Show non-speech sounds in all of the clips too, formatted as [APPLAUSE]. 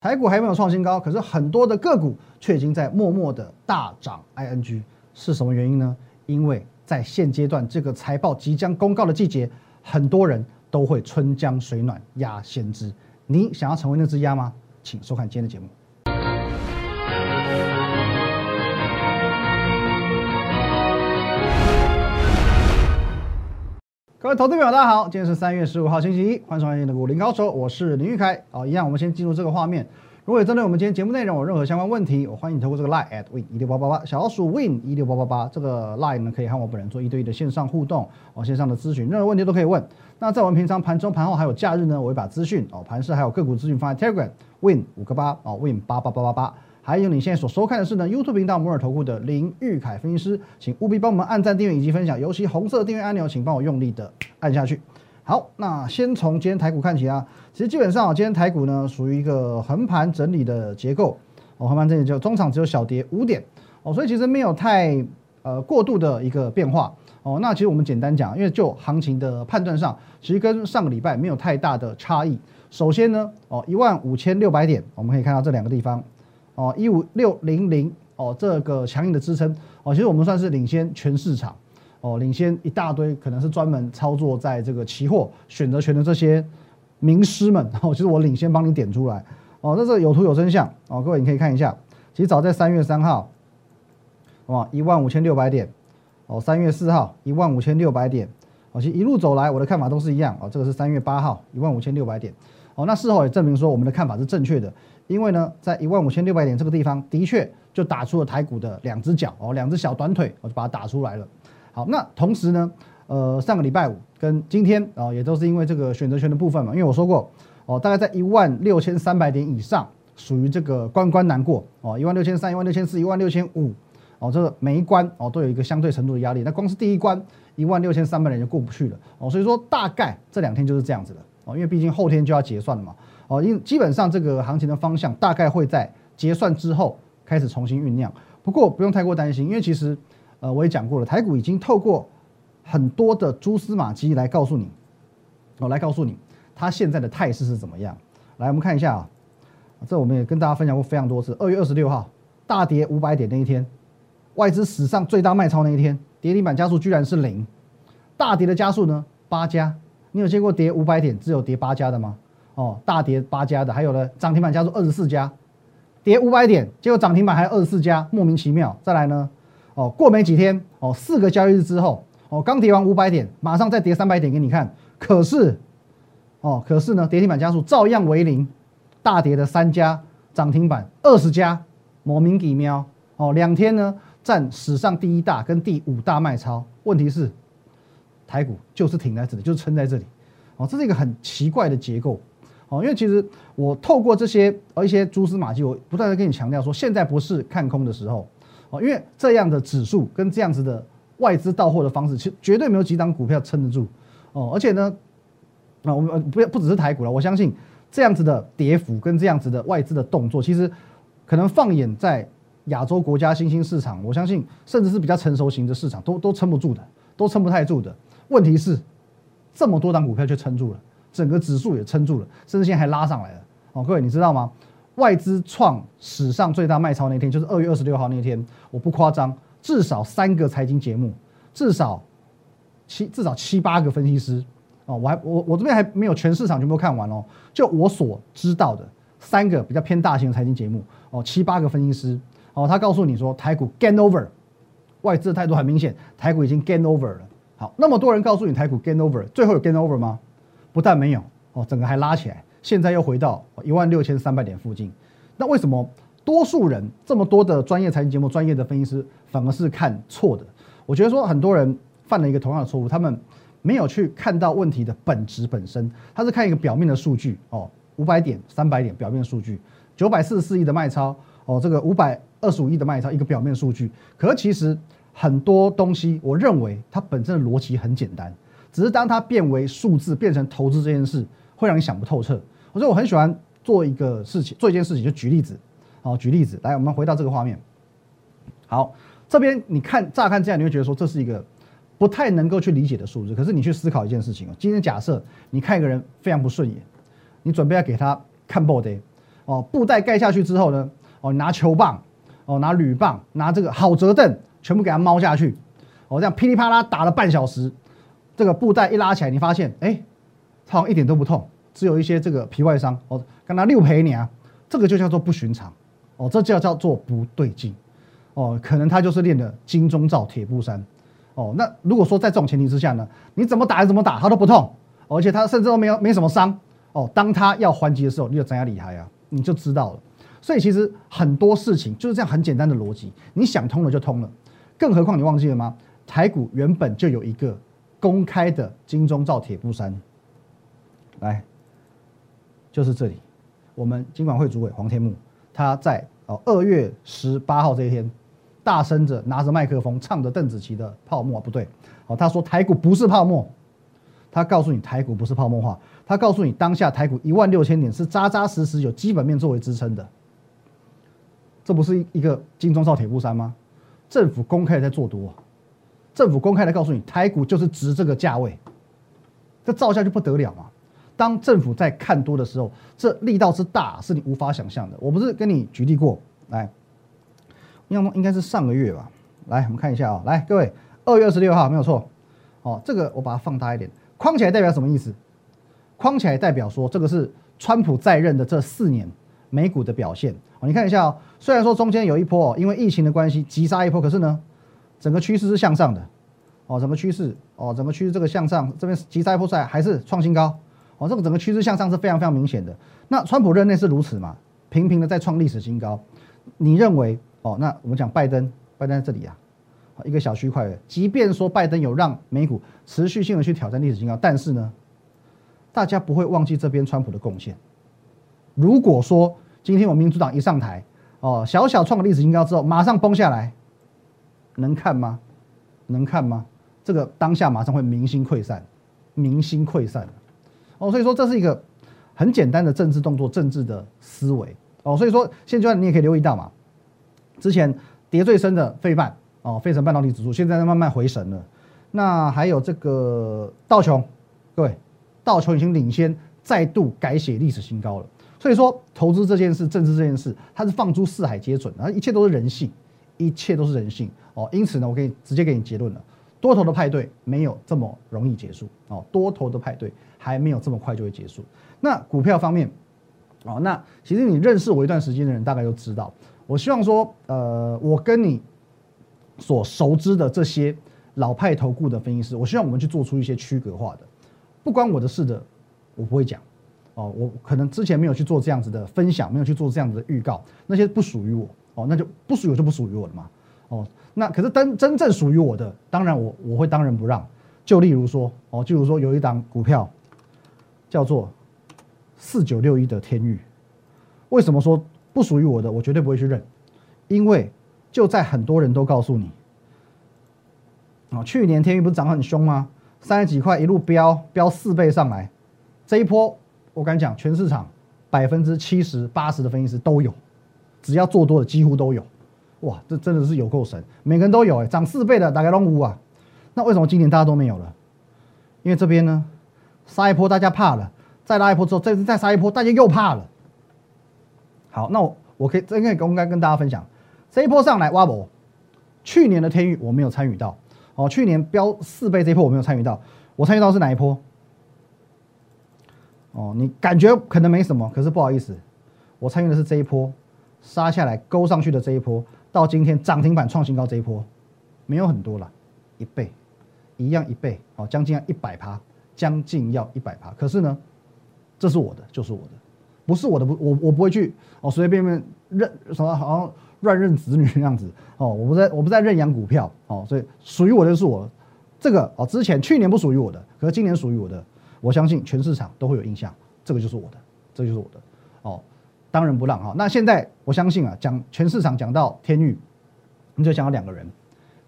台股还没有创新高，可是很多的个股却已经在默默的大涨。ing 是什么原因呢？因为在现阶段这个财报即将公告的季节，很多人都会春江水暖鸭先知。你想要成为那只鸭吗？请收看今天的节目。各位投资朋友，大家好，今天是三月十五号星期一，欢迎收看今天的股林高手，我是林玉凯。好，一样，我们先进入这个画面。如果有针对我们今天节目内容有任何相关问题，我欢迎你透过这个 line at win 一六八八八小老鼠 win 一六八八八这个 line 呢，可以和我本人做一对一的线上互动哦，线上的咨询，任何问题都可以问。那在我们平常盘中、盘后还有假日呢，我会把资讯哦，盘市还有个股资讯放在 Telegram win 五个八哦，win 八八八八八。还有你现在所收看的是呢 YouTube 频道摩尔投顾的林玉凯分析师，请务必帮我们按赞、订阅以及分享，尤其红色订阅按钮，请帮我用力的按下去。好，那先从今天台股看起啊，其实基本上啊，今天台股呢属于一个横盘整理的结构，哦，横盘整理就中场只有小跌五点，哦，所以其实没有太呃过度的一个变化，哦，那其实我们简单讲，因为就行情的判断上，其实跟上个礼拜没有太大的差异。首先呢，哦，一万五千六百点，我们可以看到这两个地方。哦，一五六零零哦，这个强硬的支撑哦，其实我们算是领先全市场哦，领先一大堆，可能是专门操作在这个期货选择权的这些名师们哦，其实我领先帮你点出来哦，那这是有图有真相哦，各位你可以看一下，其实早在三月三号，哇，一万五千六百点哦，三月四号一万五千六百点哦，其实一路走来我的看法都是一样哦，这个是三月八号一万五千六百点哦，那事后也证明说我们的看法是正确的。因为呢，在一万五千六百点这个地方，的确就打出了台股的两只脚哦，两只小短腿，我就把它打出来了。好，那同时呢，呃，上个礼拜五跟今天啊，也都是因为这个选择权的部分嘛，因为我说过哦，大概在一万六千三百点以上，属于这个关关难过哦，一万六千三、一万六千四、一万六千五哦，这个每一关哦都有一个相对程度的压力。那光是第一关一万六千三百点就过不去了哦，所以说大概这两天就是这样子的哦，因为毕竟后天就要结算了嘛。哦，因基本上这个行情的方向大概会在结算之后开始重新酝酿。不过不用太过担心，因为其实呃我也讲过了，台股已经透过很多的蛛丝马迹来告诉你，哦来告诉你它现在的态势是怎么样。来，我们看一下啊，这我们也跟大家分享过非常多次。二月二十六号大跌五百点那一天，外资史上最大卖超那一天，跌停板加速居然是零，大跌的加速呢八家。你有见过跌五百点只有跌八家的吗？哦，大跌八家的，还有呢，涨停板加速二十四家，跌五百点，结果涨停板还有二十四家，莫名其妙。再来呢，哦，过没几天，哦，四个交易日之后，哦，刚跌完五百点，马上再跌三百点给你看。可是，哦，可是呢，跌停板加速照样为零，大跌的三家，涨停板二十家，莫名其妙。哦，两天呢，占史上第一大跟第五大卖超。问题是，台股就是停在这里，就是撑在这里。哦，这是一个很奇怪的结构。哦，因为其实我透过这些呃一些蛛丝马迹，我不断的跟你强调说，现在不是看空的时候，哦，因为这样的指数跟这样子的外资到货的方式，其实绝对没有几档股票撑得住，哦，而且呢，啊，我们不不只是台股了，我相信这样子的跌幅跟这样子的外资的动作，其实可能放眼在亚洲国家新兴市场，我相信甚至是比较成熟型的市场，都都撑不住的，都撑不太住的。问题是，这么多档股票却撑住了。整个指数也撑住了，甚至现在还拉上来了。哦，各位你知道吗？外资创史上最大卖超那天，就是二月二十六号那天，我不夸张，至少三个财经节目，至少七至少七八个分析师。哦，我还我我这边还没有全市场全部看完哦，就我所知道的三个比较偏大型的财经节目，哦，七八个分析师，哦，他告诉你说台股 gain over，外资的态度很明显，台股已经 gain over 了。好，那么多人告诉你台股 gain over，最后有 gain over 吗？不但没有哦，整个还拉起来，现在又回到一万六千三百点附近。那为什么多数人这么多的专业财经节目、专业的分析师反而是看错的？我觉得说很多人犯了一个同样的错误，他们没有去看到问题的本质本身，他是看一个表面的数据哦，五百点、三百点表面数据，九百四十四亿的卖超哦，这个五百二十五亿的卖超一个表面数据。可其实很多东西，我认为它本身的逻辑很简单。只是当它变为数字，变成投资这件事，会让你想不透彻。所以我很喜欢做一个事情，做一件事情就举例子。好，举例子，来，我们回到这个画面。好，这边你看，乍看这样，你会觉得说这是一个不太能够去理解的数字。可是你去思考一件事情哦，今天假设你看一个人非常不顺眼，你准备要给他看 body，哦，布袋盖下去之后呢，哦，拿球棒，哦，拿铝棒，拿这个好折凳，全部给它猫下去，哦，这样噼里啪啦打了半小时，这个布袋一拉起来，你发现，哎，好像一点都不痛，只有一些这个皮外伤，哦，跟他六赔你啊，这个就叫做不寻常，哦，这叫叫做不对劲，哦，可能他就是练的金钟罩铁布衫，哦，那如果说在这种前提之下呢，你怎么打怎么打，他都不痛，而且他甚至都没有没什么伤，哦，当他要还击的时候，你就怎样厉害啊？你就知道了，所以其实很多事情就是这样很简单的逻辑，你想通了就通了。更何况你忘记了吗？台股原本就有一个公开的金钟罩铁布衫，来，就是这里，我们金管会主委黄天木他在哦二月十八号这一天，大声着拿着麦克风唱着邓紫棋的泡沫。不对，哦他说台股不是泡沫。他告诉你台股不是泡沫化，他告诉你当下台股一万六千点是扎扎实实有基本面作为支撑的，这不是一个金钟罩铁布衫吗？政府公开在做多，政府公开的告诉你台股就是值这个价位，这照下去不得了嘛！当政府在看多的时候，这力道之大是你无法想象的。我不是跟你举例过，来，应该应该是上个月吧？来，我们看一下啊，来各位，二月二十六号没有错，哦，这个我把它放大一点。框起来代表什么意思？框起来代表说，这个是川普在任的这四年美股的表现哦。你看一下哦，虽然说中间有一波因为疫情的关系急杀一波，可是呢，整个趋势是向上的哦。整个趋势哦，整个趋势这个向上，这边急杀一波出来还是创新高哦。这个整个趋势向上是非常非常明显的。那川普任内是如此嘛？频频的在创历史新高。你认为哦？那我们讲拜登，拜登在这里啊。一个小区块的，即便说拜登有让美股持续性的去挑战历史新高，但是呢，大家不会忘记这边川普的贡献。如果说今天我民主党一上台，哦，小小创了历史新高之后，马上崩下来，能看吗？能看吗？这个当下马上会民心溃散，民心溃散哦，所以说这是一个很简单的政治动作，政治的思维哦。所以说现阶段你也可以留意到嘛，之前跌最深的费半。哦，费城半导体指数现在在慢慢回神了。那还有这个道琼，各位，道琼已经领先再度改写历史新高了。所以说，投资这件事，政治这件事，它是放诸四海皆准，啊，一切都是人性，一切都是人性。哦，因此呢，我可以直接给你结论了，多头的派对没有这么容易结束。哦，多头的派对还没有这么快就会结束。那股票方面，哦，那其实你认识我一段时间的人大概都知道，我希望说，呃，我跟你。所熟知的这些老派投顾的分析师，我希望我们去做出一些区隔化的，不关我的事的，我不会讲。哦，我可能之前没有去做这样子的分享，没有去做这样子的预告，那些不属于我。哦，那就不属于我就不属于我了嘛。哦，那可是真真正属于我的，当然我我会当仁不让。就例如说，哦，就如说有一档股票叫做四九六一的天域，为什么说不属于我的？我绝对不会去认，因为。就在很多人都告诉你，啊，去年天宇不是涨很凶吗？三十几块一路飙飙四倍上来，这一波我敢讲，全市场百分之七十八十的分析师都有，只要做多的几乎都有，哇，这真的是有够神，每个人都有哎，涨四倍的大概都五啊，那为什么今年大家都没有了？因为这边呢，杀一波大家怕了，再拉一波之后，再再杀一波大家又怕了。好，那我我可以真可以公开跟大家分享。这一波上来挖博，去年的天域我没有参与到，哦，去年飙四倍这一波我没有参与到，我参与到是哪一波？哦，你感觉可能没什么，可是不好意思，我参与的是这一波杀下来勾上去的这一波，到今天涨停板创新高这一波，没有很多了，一倍，一样一倍，哦，将近要一百趴，将近要一百趴，可是呢，这是我的，就是我的，不是我的不，我我不会去哦随随便便认什么好像。乱认子女那样子哦，我不在，我不在认养股票哦，所以属于我的就是我的这个哦，之前去年不属于我的，可是今年属于我的，我相信全市场都会有印象，这个就是我的，这就是我的哦，当仁不让哈。那现在我相信啊，讲全市场讲到天域，你就讲到两个人，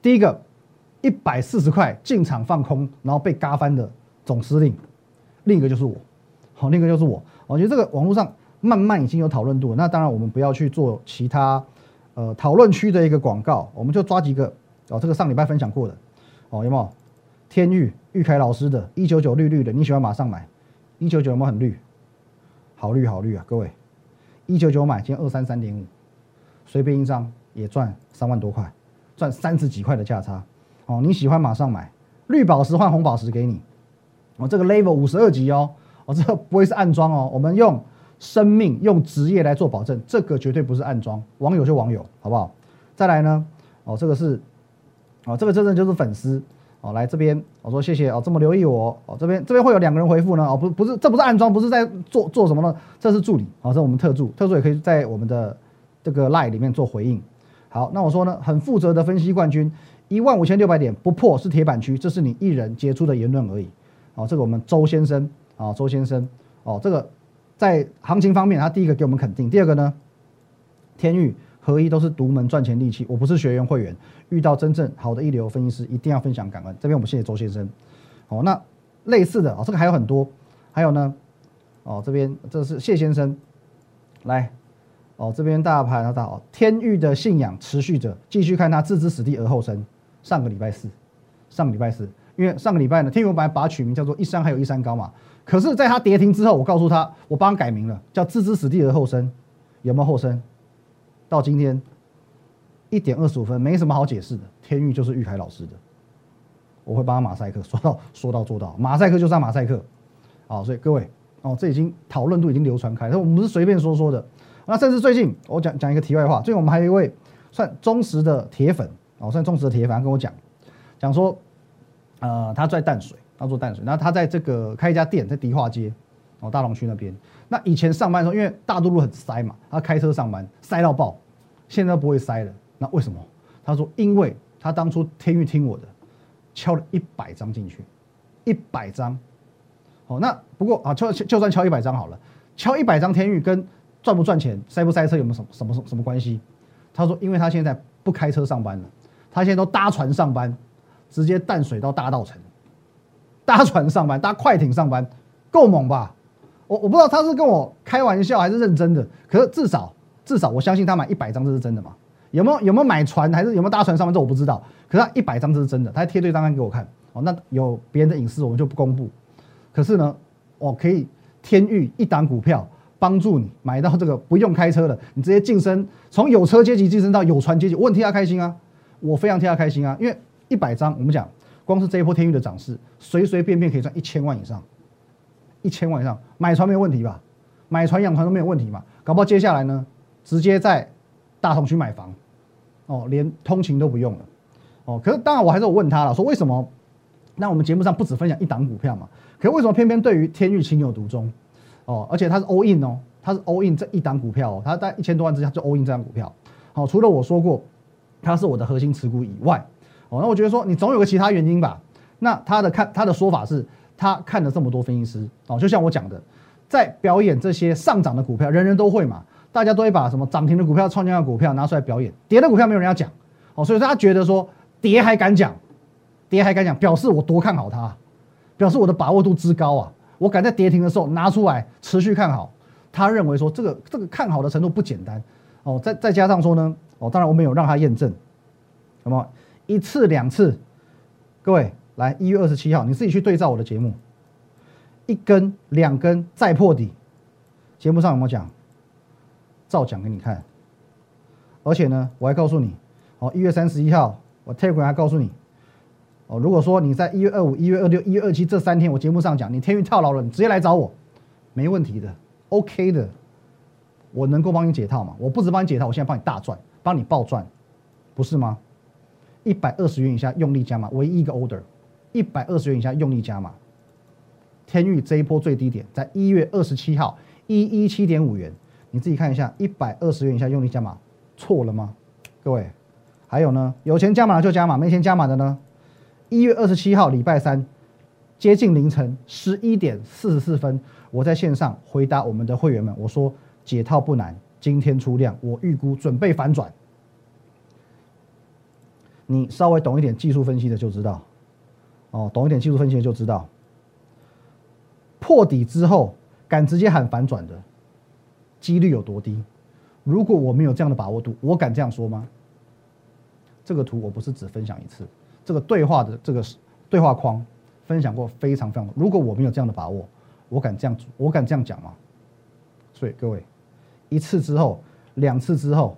第一个一百四十块进场放空，然后被嘎翻的总司令，另一个就是我，好，另一个就是我，我觉得这个网络上慢慢已经有讨论度了，那当然我们不要去做其他。呃，讨论区的一个广告，我们就抓几个哦。这个上礼拜分享过的哦，有没有？天域玉凯老师的，一九九绿绿的，你喜欢马上买？一九九有没有很绿？好绿好绿啊，各位！一九九买，今天二三三点五，随便一张也赚三万多块，赚三十几块的价差。哦，你喜欢马上买，绿宝石换红宝石给你。哦，这个 level 五十二级哦，哦，这个不会是暗装哦，我们用生命、用职业来做保证，这个绝对不是暗装。网友就网友，好不好？再来呢，哦，这个是，哦，这个真正就是粉丝。哦，来这边，我说谢谢哦，这么留意我哦，这边这边会有两个人回复呢，哦，不不是，这不是暗装，不是在做做什么呢？这是助理，哦，这是我们特助，特助也可以在我们的这个 line 里面做回应。好，那我说呢，很负责的分析冠军，一万五千六百点不破是铁板区，这是你一人杰出的言论而已。哦，这个我们周先生，啊，周先生，哦，这个在行情方面，他第一个给我们肯定，第二个呢，天域。合一都是独门赚钱利器。我不是学员会员，遇到真正好的一流分析师，一定要分享感恩。这边我们谢谢周先生。哦，那类似的哦，这个还有很多，还有呢，哦，这边这是谢先生，来，哦，这边大盘大哦，天域的信仰持续着，继续看他置之死地而后生。上个礼拜四，上个礼拜四，因为上个礼拜呢，天域本来把它取名叫做一山还有一山高嘛，可是在他跌停之后，我告诉他，我帮他改名了，叫置之死地而后生，有没有后生？到今天一点二十五分，没什么好解释的。天域就是玉凯老师的，我会帮他马赛克，说到说到做到，马赛克就是马赛克。好，所以各位哦，这已经讨论度已经流传开，我们不是随便说说的。那甚至最近我讲讲一个题外话，最近我们还有一位算忠实的铁粉哦，算忠实的铁粉跟我讲，讲说呃他在淡水，他做淡水，然后他在这个开一家店在迪化街哦大龙区那边。那以前上班的时候，因为大渡路很塞嘛，他开车上班塞到爆，现在不会塞了。那为什么？他说，因为他当初天域听我的，敲了一百张进去，一百张。好，那不过啊，就就算敲一百张好了，敲一百张天域跟赚不赚钱、塞不塞车有没有什么什么什么关系？他说，因为他现在不开车上班了，他现在都搭船上班，直接淡水到大道城，搭船上班，搭快艇上班，够猛吧？我我不知道他是跟我开玩笑还是认真的，可是至少至少我相信他买一百张这是真的嘛？有没有有没有买船还是有没有搭船上面这我不知道，可是他一百张这是真的，他贴对账单给我看哦。那有别人的隐私我们就不公布，可是呢，我可以天域一档股票帮助你买到这个不用开车的，你直接晋升从有车阶级晋升到有船阶级，我很替他开心啊，我非常替他开心啊，因为一百张我们讲光是这一波天域的涨势，随随便便可以赚一千万以上。一千万以上买船没有问题吧？买船养船都没有问题嘛？搞不好接下来呢，直接在大同区买房，哦，连通勤都不用了，哦。可是当然我还是有问他了，说为什么？那我们节目上不止分享一档股票嘛？可是为什么偏偏对于天域情有独钟？哦，而且他是 all in 哦，他是 all in 这一档股票哦，他在一千多万之下就 all in 这档股票。好，除了我说过他是我的核心持股以外，哦，那我觉得说你总有个其他原因吧？那他的看他的说法是。他看了这么多分析师哦，就像我讲的，在表演这些上涨的股票，人人都会嘛，大家都会把什么涨停的股票、创新的股票拿出来表演，跌的股票没有人要讲哦，所以他觉得说跌还敢讲，跌还敢讲，表示我多看好它，表示我的把握度之高啊，我敢在跌停的时候拿出来持续看好。他认为说这个这个看好的程度不简单哦，再再加上说呢哦，当然我们有让他验证，那么一次两次，各位。来一月二十七号，你自己去对照我的节目，一根、两根再破底，节目上有没有讲？照讲给你看。而且呢，我还告诉你，哦，一月三十一号，我 Telegram 还告诉你，哦，如果说你在一月二五、一月二六、一月二七这三天，我节目上讲你天运套牢了，你直接来找我，没问题的，OK 的，我能够帮你解套嘛？我不止帮你解套，我现在帮你大赚，帮你暴赚，不是吗？一百二十元以下用力加码，唯一一个 order。一百二十元以下用力加码，天域这一波最低点在一月二十七号一一七点五元，你自己看一下，一百二十元以下用力加码错了吗？各位，还有呢，有钱加码就加码，没钱加码的呢？一月二十七号礼拜三接近凌晨十一点四十四分，我在线上回答我们的会员们，我说解套不难，今天出量，我预估准备反转，你稍微懂一点技术分析的就知道。哦，懂一点技术分析就知道，破底之后敢直接喊反转的几率有多低？如果我没有这样的把握度，我敢这样说吗？这个图我不是只分享一次，这个对话的这个对话框分享过非常非常多。如果我没有这样的把握，我敢这样我敢这样讲吗？所以各位，一次之后，两次之后，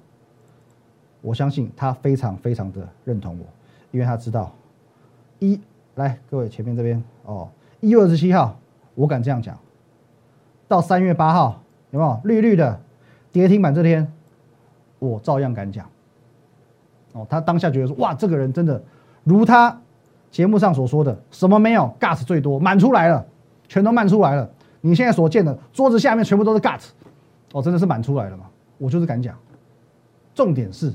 我相信他非常非常的认同我，因为他知道一来各位前面这边哦，一月二十七号，我敢这样讲，到三月八号有没有绿绿的跌停板这天，我照样敢讲。哦，他当下觉得说哇，这个人真的如他节目上所说的，什么没有，gas 最多满出来了，全都满出来了。你现在所见的桌子下面全部都是 gas，哦，真的是满出来了嘛？我就是敢讲。重点是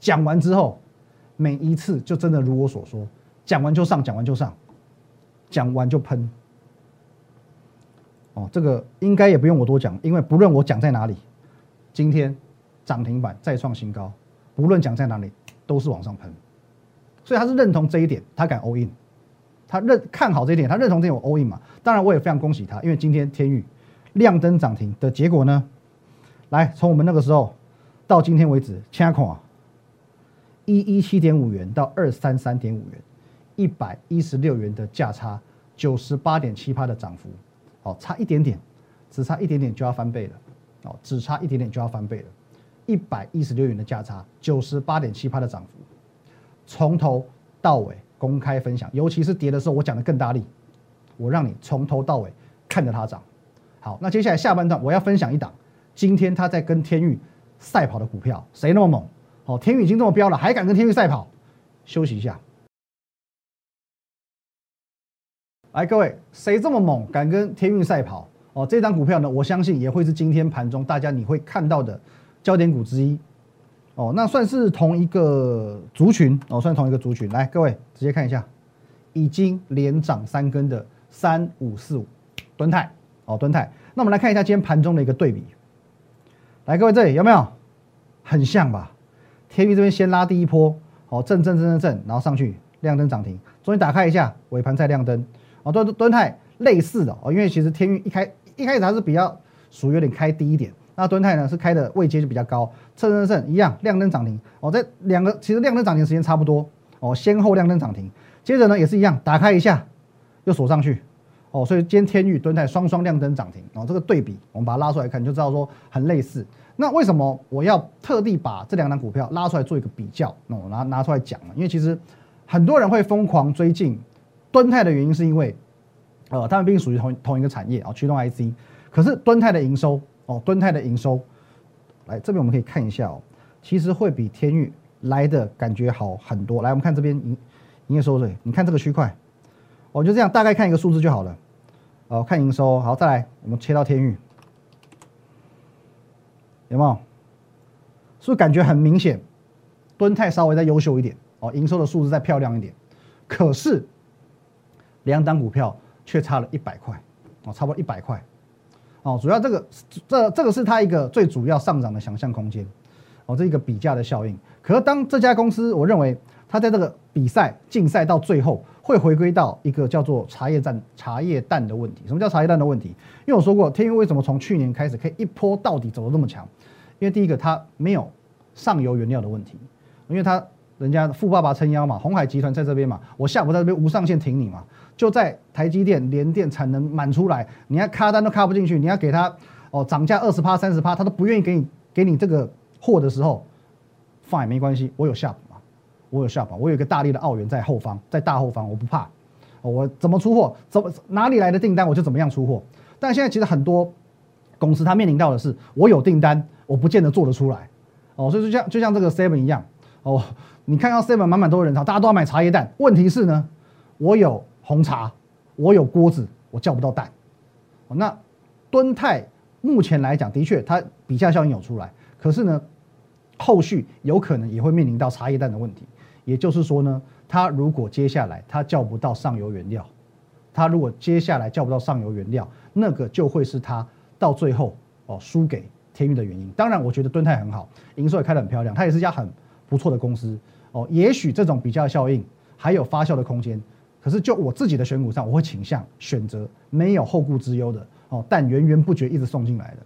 讲完之后，每一次就真的如我所说，讲完就上，讲完就上，讲完就喷。哦，这个应该也不用我多讲，因为不论我讲在哪里，今天涨停板再创新高，不论讲在哪里。都是往上喷，所以他是认同这一点，他敢 all in，他认看好这一点，他认同这点我 all in 嘛。当然我也非常恭喜他，因为今天天宇亮灯涨停的结果呢，来从我们那个时候到今天为止，掐孔啊，一一七点五元到二三三点五元，一百一十六元的价差，九十八点七趴的涨幅，哦，差一点点，只差一点点就要翻倍了，哦，只差一点点就要翻倍了。一百一十六元的价差，九十八点七趴的涨幅，从头到尾公开分享，尤其是跌的时候，我讲的更大力，我让你从头到尾看着它涨。好，那接下来下半段我要分享一档，今天他在跟天域赛跑的股票，谁那么猛？好，天域已经这么飙了，还敢跟天域赛跑？休息一下。来，各位，谁这么猛，敢跟天运赛跑？哦，这张股票呢，我相信也会是今天盘中大家你会看到的。焦点股之一，哦，那算是同一个族群哦，算同一个族群。来，各位直接看一下，已经连涨三根的三五四五吨泰哦，吨泰。那我们来看一下今天盘中的一个对比。来，各位这里有没有很像吧？天宇这边先拉第一波，哦，震震震震震，然后上去亮灯涨停，终于打开一下，尾盘再亮灯。哦，吨吨泰类似的哦，因为其实天域一开一开始还是比较属于有点开低一点。那敦泰呢是开的位阶就比较高，蹭蹭蹭一样亮灯涨停哦，这两个其实亮灯涨停时间差不多哦，先后亮灯涨停，接着呢也是一样打开一下又锁上去哦，所以今天天域敦泰双双亮灯涨停哦，这个对比我们把它拉出来看就知道说很类似。那为什么我要特地把这两档股票拉出来做一个比较？那我拿拿出来讲了，因为其实很多人会疯狂追进敦泰的原因是因为呃，他们毕竟属于同同一个产业啊，驱动 IC，可是敦泰的营收。哦，敦泰的营收，来这边我们可以看一下哦，其实会比天域来的感觉好很多。来，我们看这边营营业收入，你看这个区块，我就这样大概看一个数字就好了。哦，看营收，好，再来我们切到天域，有没有？是不是感觉很明显？敦泰稍微再优秀一点哦，营收的数字再漂亮一点，可是两档股票却差了一百块哦，差不多一百块。哦，主要这个这这个是它一个最主要上涨的想象空间，哦，这一个比价的效应。可是当这家公司，我认为它在这个比赛竞赛到最后，会回归到一个叫做茶叶蛋茶叶蛋的问题。什么叫茶叶蛋的问题？因为我说过，天运为什么从去年开始可以一波到底走得那么强？因为第一个它没有上游原料的问题，因为它人家富爸爸撑腰嘛，红海集团在这边嘛，我下午在这边无上限挺你嘛。就在台积电、联电产能满出来，你要卡单都卡不进去，你要给他哦涨价二十趴、三十趴，他都不愿意给你给你这个货的时候，fine 没关系，我有下补嘛，我有下补，我有一个大力的澳元在后方，在大后方，我不怕，我怎么出货，怎么哪里来的订单？我就怎么样出货。但现在其实很多公司它面临到的是，我有订单，我不见得做得出来，哦，所以就像就像这个 seven 一样，哦，你看到 seven 满满都是人潮，大家都要买茶叶蛋，问题是呢，我有。红茶，我有锅子，我叫不到蛋。那敦泰目前来讲，的确它比价效应有出来，可是呢，后续有可能也会面临到茶叶蛋的问题。也就是说呢，它如果接下来它叫不到上游原料，它如果接下来叫不到上游原料，那个就会是它到最后哦输给天运的原因。当然，我觉得敦泰很好，营收也开得很漂亮，它也是一家很不错的公司哦。也许这种比较效应还有发酵的空间。可是就我自己的选股上，我会倾向选择没有后顾之忧的哦，但源源不绝一直送进来的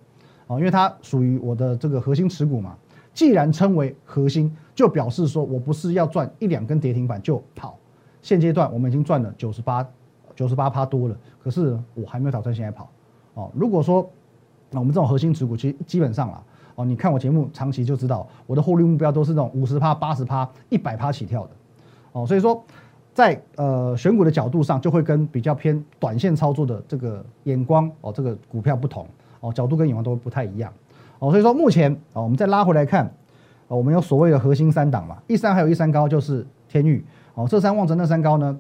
哦，因为它属于我的这个核心持股嘛。既然称为核心，就表示说我不是要赚一两根跌停板就跑。现阶段我们已经赚了九十八九十八趴多了，可是我还没有打算现在跑哦。如果说那我们这种核心持股，其实基本上啊，哦，你看我节目长期就知道，我的获利目标都是那种五十趴、八十趴、一百趴起跳的，哦，所以说在呃选股的角度上，就会跟比较偏短线操作的这个眼光哦，这个股票不同。哦，角度跟眼光都不太一样。哦，所以说目前啊，我们再拉回来看，哦，我们有所谓的核心三档嘛，一三还有一三高就是天域。哦，这三望着那三高呢，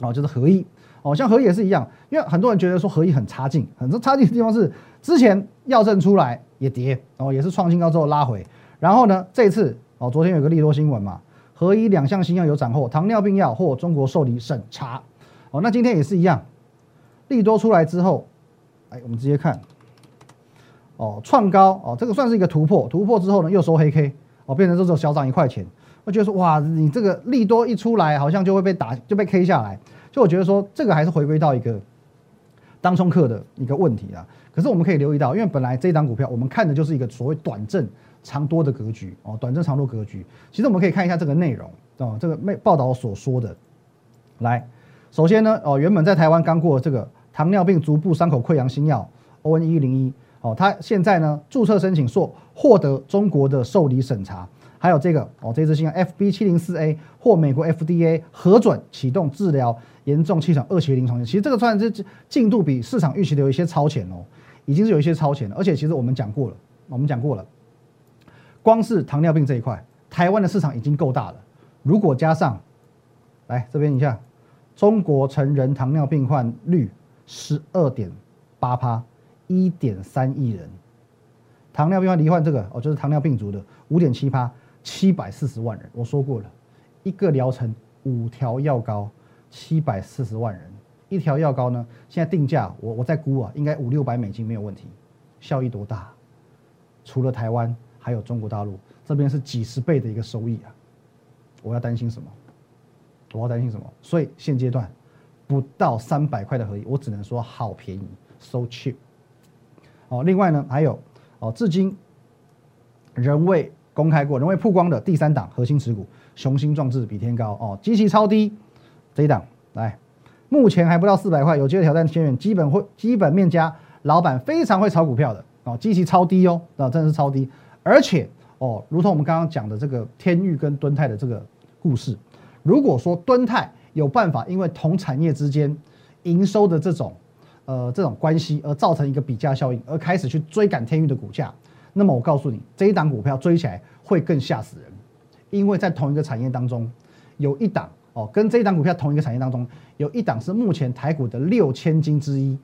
哦，就是合一。哦，像合一也是一样，因为很多人觉得说合一很差劲，很多差劲的地方是之前药证出来也跌，哦，也是创新高之后拉回，然后呢，这次哦，昨天有个利多新闻嘛，合一两项新药有斩获，糖尿病药或中国受理审查，哦，那今天也是一样，利多出来之后，哎，我们直接看，哦，创高，哦，这个算是一个突破，突破之后呢，又收黑 K，哦，变成这种小涨一块钱，我觉得说哇，你这个利多一出来，好像就会被打，就被 K 下来。就我觉得说，这个还是回归到一个当冲客的一个问题啊。可是我们可以留意到，因为本来这一档股票我们看的就是一个所谓短正长多的格局哦，短正长多格局。其实我们可以看一下这个内容哦，这个报报道所说的。来，首先呢，哦，原本在台湾刚过这个糖尿病足部伤口溃疡新药 O N 一零一哦，它现在呢注册申请说获得中国的受理审查。还有这个哦，这支新药 FB 七零四 A 或美国 FDA 核准启动治疗严重气喘二期临床。其实这个算是进度比市场预期的有一些超前哦，已经是有一些超前了。而且其实我们讲过了，我们讲过了，光是糖尿病这一块，台湾的市场已经够大了。如果加上来这边一下，中国成人糖尿病患率十二点八趴，一点三亿人，糖尿病患罹患这个哦，就是糖尿病足的五点七趴。七百四十万人，我说过了，一个疗程五条药膏，七百四十万人，一条药膏呢？现在定价，我我在估啊，应该五六百美金没有问题，效益多大？除了台湾，还有中国大陆这边是几十倍的一个收益啊！我要担心什么？我要担心什么？所以现阶段不到三百块的合一，我只能说好便宜，so cheap。哦，另外呢，还有哦，至今仍未。公开过，仍未曝光的第三档核心持股，雄心壮志比天高哦，基期超低，这一档来，目前还不到四百块，有机会挑战千元，基本会基本面加老板非常会炒股票的哦，基期超低哦，那，真的是超低，而且哦，如同我们刚刚讲的这个天域跟敦泰的这个故事，如果说敦泰有办法，因为同产业之间营收的这种呃这种关系而造成一个比价效应，而开始去追赶天域的股价。那么我告诉你，这一档股票追起来会更吓死人，因为在同一个产业当中，有一档哦，跟这一档股票同一个产业当中，有一档是目前台股的六千金之一，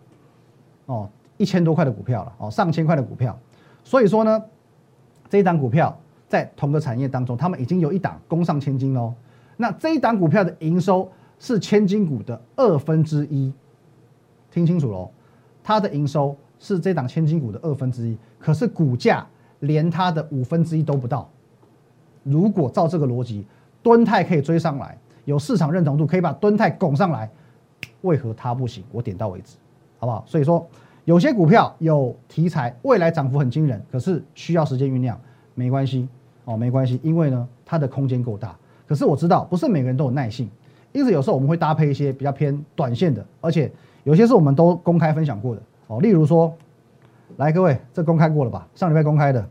哦，一千多块的股票了，哦，上千块的股票，所以说呢，这一档股票在同个产业当中，他们已经有一档攻上千金喽。那这一档股票的营收是千金股的二分之一，听清楚喽，它的营收。是这档千金股的二分之一，可是股价连它的五分之一都不到。如果照这个逻辑，敦泰可以追上来，有市场认同度，可以把敦泰拱上来，为何它不行？我点到为止，好不好？所以说，有些股票有题材，未来涨幅很惊人，可是需要时间酝酿，没关系哦，没关系，因为呢，它的空间够大。可是我知道，不是每个人都有耐性，因此有时候我们会搭配一些比较偏短线的，而且有些是我们都公开分享过的。哦，例如说，来各位，这公开过了吧？上礼拜公开的，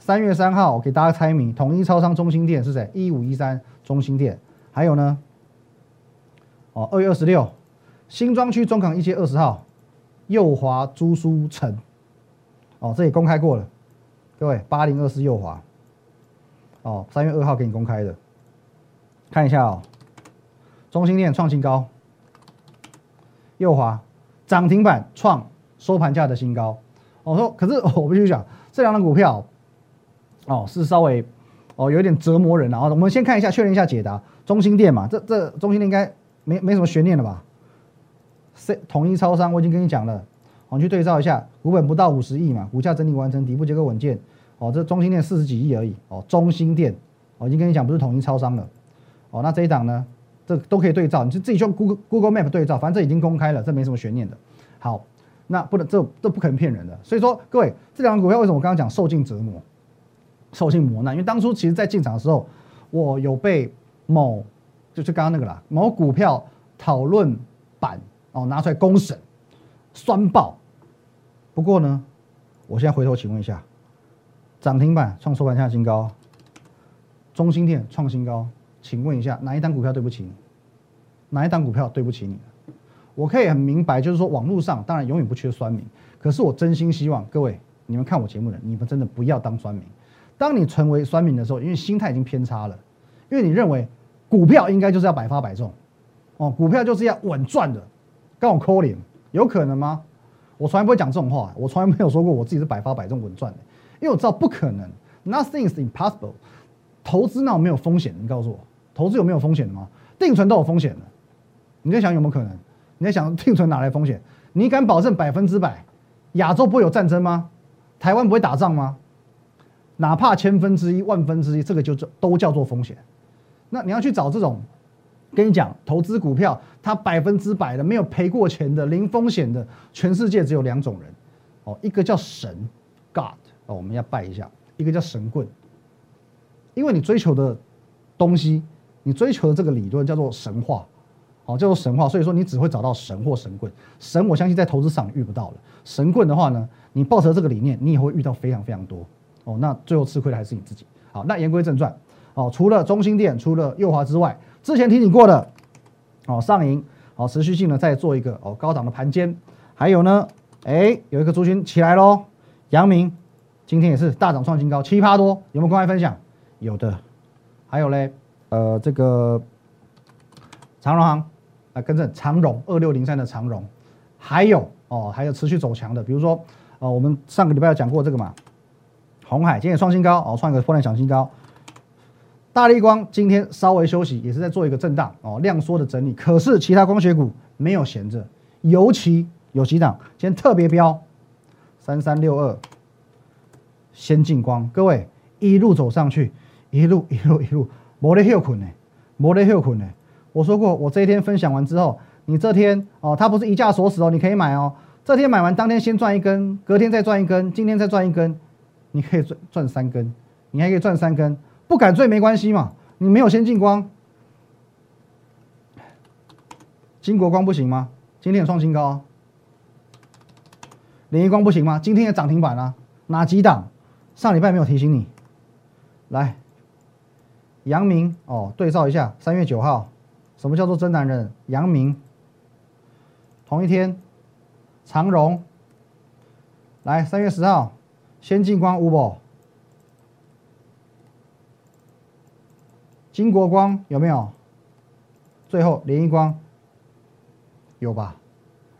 三月三号给大家猜谜，统一超商中心店是谁？一五一三中心店，还有呢？哦，二月二十六，新庄区中港一街二十号，右华朱书城，哦，这也公开过了，各位八零二四右华，哦，三月二号给你公开的，看一下哦，中心店创新高，右华。涨停板创收盘价的新高，我说，可是 [LAUGHS] 我必须讲，这两张股票，哦，是稍微哦有点折磨人啊。我们先看一下，确认一下解答。中心店嘛，这这中心店应该没没什么悬念了吧是统一超商我已经跟你讲了，我们去对照一下，股本不到五十亿嘛，股价整体完成，底部结构稳健。哦，这中心店四十几亿而已。哦，中心店，我已经跟你讲，不是统一超商了。哦，那这一档呢？这都可以对照，你就自己用 Google Google Map 对照，反正这已经公开了，这没什么悬念的。好，那不能这这不可能骗人的。所以说，各位这两张股票为什么我刚刚讲受尽折磨、受尽磨难？因为当初其实在进场的时候，我有被某就是刚刚那个啦，某股票讨论版哦拿出来公审，酸爆。不过呢，我现在回头请问一下涨停板创收盘价新高，中心店创新高，请问一下哪一单股票对不起你？哪一档股票对不起你？我可以很明白，就是说网络上当然永远不缺酸民，可是我真心希望各位你们看我节目的，你们真的不要当酸民。当你成为酸民的时候，因为心态已经偏差了，因为你认为股票应该就是要百发百中，哦，股票就是要稳赚的，跟我抠脸，有可能吗？我从来不会讲这种话，我从来没有说过我自己是百发百中稳赚的，因为我知道不可能，nothing is impossible。投资那没有风险？你告诉我，投资有没有风险的吗？定存都有风险的。你在想有没有可能？你在想 [LAUGHS] 定存哪来风险？你敢保证百分之百亚洲不会有战争吗？台湾不会打仗吗？哪怕千分之一、万分之一，这个就都叫做风险。那你要去找这种，跟你讲，投资股票它百分之百的没有赔过钱的零风险的，全世界只有两种人哦，一个叫神 God 哦，我们要拜一下；一个叫神棍。因为你追求的东西，你追求的这个理论叫做神话。哦，叫做神话，所以说你只会找到神或神棍。神，我相信在投资上遇不到了。神棍的话呢，你抱着这个理念，你也会遇到非常非常多。哦，那最后吃亏的还是你自己。好，那言归正传。哦，除了中心店，除了右华之外，之前提醒过的，哦，上影，哦，持续性的再做一个哦高档的盘间。还有呢，哎，有一个族群起来喽，阳明今天也是大涨创新高，七趴多，有没有公开分享？有的。还有嘞，呃，这个长荣行。跟着长荣二六零三的长荣，还有哦，还有持续走强的，比如说，呃，我们上个礼拜有讲过这个嘛，红海今天创新高哦，创一个波段小新高。大力光今天稍微休息，也是在做一个震荡哦，量缩的整理。可是其他光学股没有闲着，尤其有几档今天特别标，三三六二，先进光，各位一路走上去，一路一路一路，没得休困呢，没得休困呢。我说过，我这一天分享完之后，你这天哦，它不是一价锁死哦，你可以买哦。这天买完，当天先赚一根，隔天再赚一根，今天再赚一根，你可以赚赚三根，你还可以赚三根，不敢追没关系嘛，你没有先进光，金国光不行吗？今天有创新高，联益光不行吗？今天也涨停板啊，哪几档？上礼拜没有提醒你，来，阳明哦，对照一下，三月九号。什么叫做真男人？杨明，同一天，长荣，来三月十号，先进光五宝，金国光有没有？最后联益光有吧？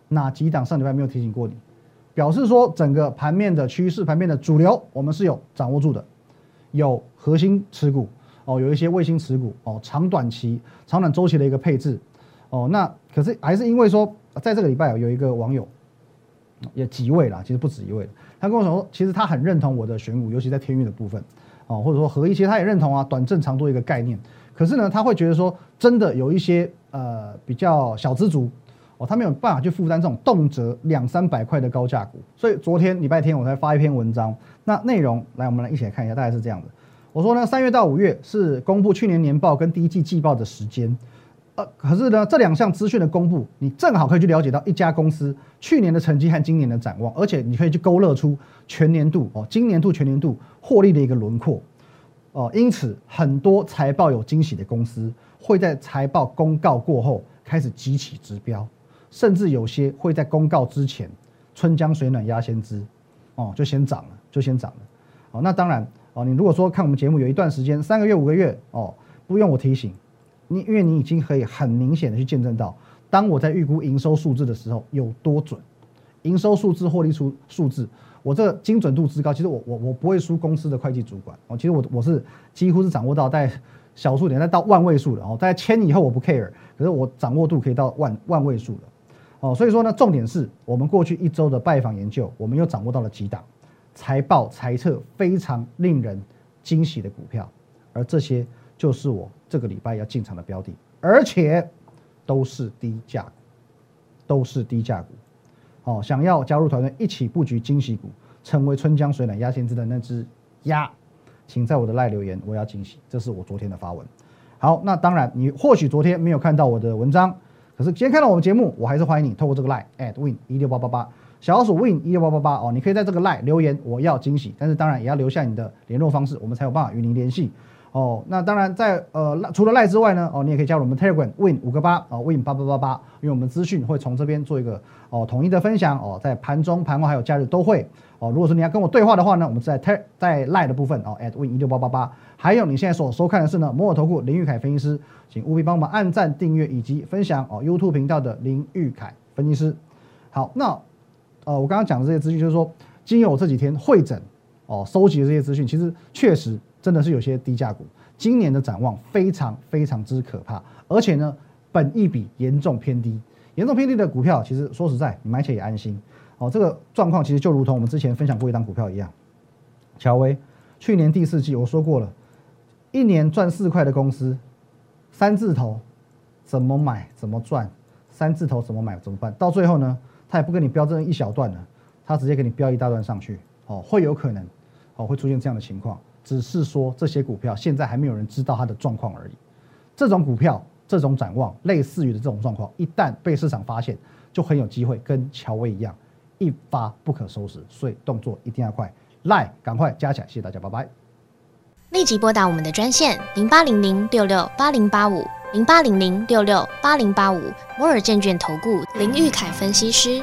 哪几档上礼拜没有提醒过你？表示说整个盘面的趋势，盘面的主流，我们是有掌握住的，有核心持股。哦，有一些卫星持股哦，长短期、长短周期的一个配置哦。那可是还是因为说，在这个礼拜有一个网友，也几位啦，其实不止一位，他跟我说，其实他很认同我的选股，尤其在天运的部分哦，或者说合一，其实他也认同啊，短正长多一个概念。可是呢，他会觉得说，真的有一些呃比较小资族哦，他没有办法去负担这种动辄两三百块的高价股。所以昨天礼拜天我才发一篇文章，那内容来我们来一起来看一下，大概是这样的。我说呢，三月到五月是公布去年年报跟第一季季报的时间，呃，可是呢，这两项资讯的公布，你正好可以去了解到一家公司去年的成绩和今年的展望，而且你可以去勾勒出全年度哦，今年度全年度获利的一个轮廓哦。因此，很多财报有惊喜的公司会在财报公告过后开始集起指标，甚至有些会在公告之前春江水暖鸭先知哦，就先涨了，就先涨了。哦，那当然。哦，你如果说看我们节目有一段时间，三个月、五个月，哦，不用我提醒，你因为你已经可以很明显的去见证到，当我在预估营收数字的时候有多准，营收数字、获利出数字，我这精准度之高，其实我我我不会输公司的会计主管，哦，其实我我是几乎是掌握到在小数点，再到万位数的，哦，在千以后我不 care，可是我掌握度可以到万万位数的，哦，所以说呢，重点是我们过去一周的拜访研究，我们又掌握到了几档。财报财测非常令人惊喜的股票，而这些就是我这个礼拜要进场的标的，而且都是低价股，都是低价股。哦，想要加入团队一起布局惊喜股，成为春江水暖鸭先知的那只鸭，请在我的赖留言，我要惊喜。这是我昨天的发文。好，那当然你或许昨天没有看到我的文章，可是今天看到我们节目，我还是欢迎你透过这个赖 at win 一六八八八。小老鼠 win 一六八八八哦，你可以在这个 line 留言，我要惊喜，但是当然也要留下你的联络方式，我们才有办法与您联系。哦，那当然在呃除了赖之外呢，哦，你也可以加入我们 Telegram Win 五个八哦，Win 八八八八，因为我们资讯会从这边做一个哦统一的分享哦，在盘中、盘后还有假日都会哦。如果说你要跟我对话的话呢，我们在 Te 在赖的部分哦，at Win 一六八八八，还有你现在所收看的是呢摩尔投顾林玉凯分析师，请务必帮我们按赞、订阅以及分享哦 YouTube 频道的林玉凯分析师。好，那呃我刚刚讲的这些资讯，就是说经由我这几天会诊哦收集的这些资讯，其实确实。真的是有些低价股，今年的展望非常非常之可怕，而且呢，本益比严重偏低，严重偏低的股票，其实说实在，你买起来也安心。哦，这个状况其实就如同我们之前分享过一档股票一样，乔威，去年第四季我说过了，一年赚四块的公司，三字头怎么买怎么赚，三字头怎么买怎么办？到最后呢，他也不跟你标这一小段了，他直接给你标一大段上去，哦，会有可能，哦，会出现这样的情况。只是说这些股票现在还没有人知道它的状况而已。这种股票这种展望，类似于的这种状况，一旦被市场发现，就很有机会跟乔威一样一发不可收拾。所以动作一定要快，来赶快加起来！谢谢大家，拜拜。立即拨打我们的专线零八零零六六八零八五零八零零六六八零八五摩尔证券投顾林玉凯分析师。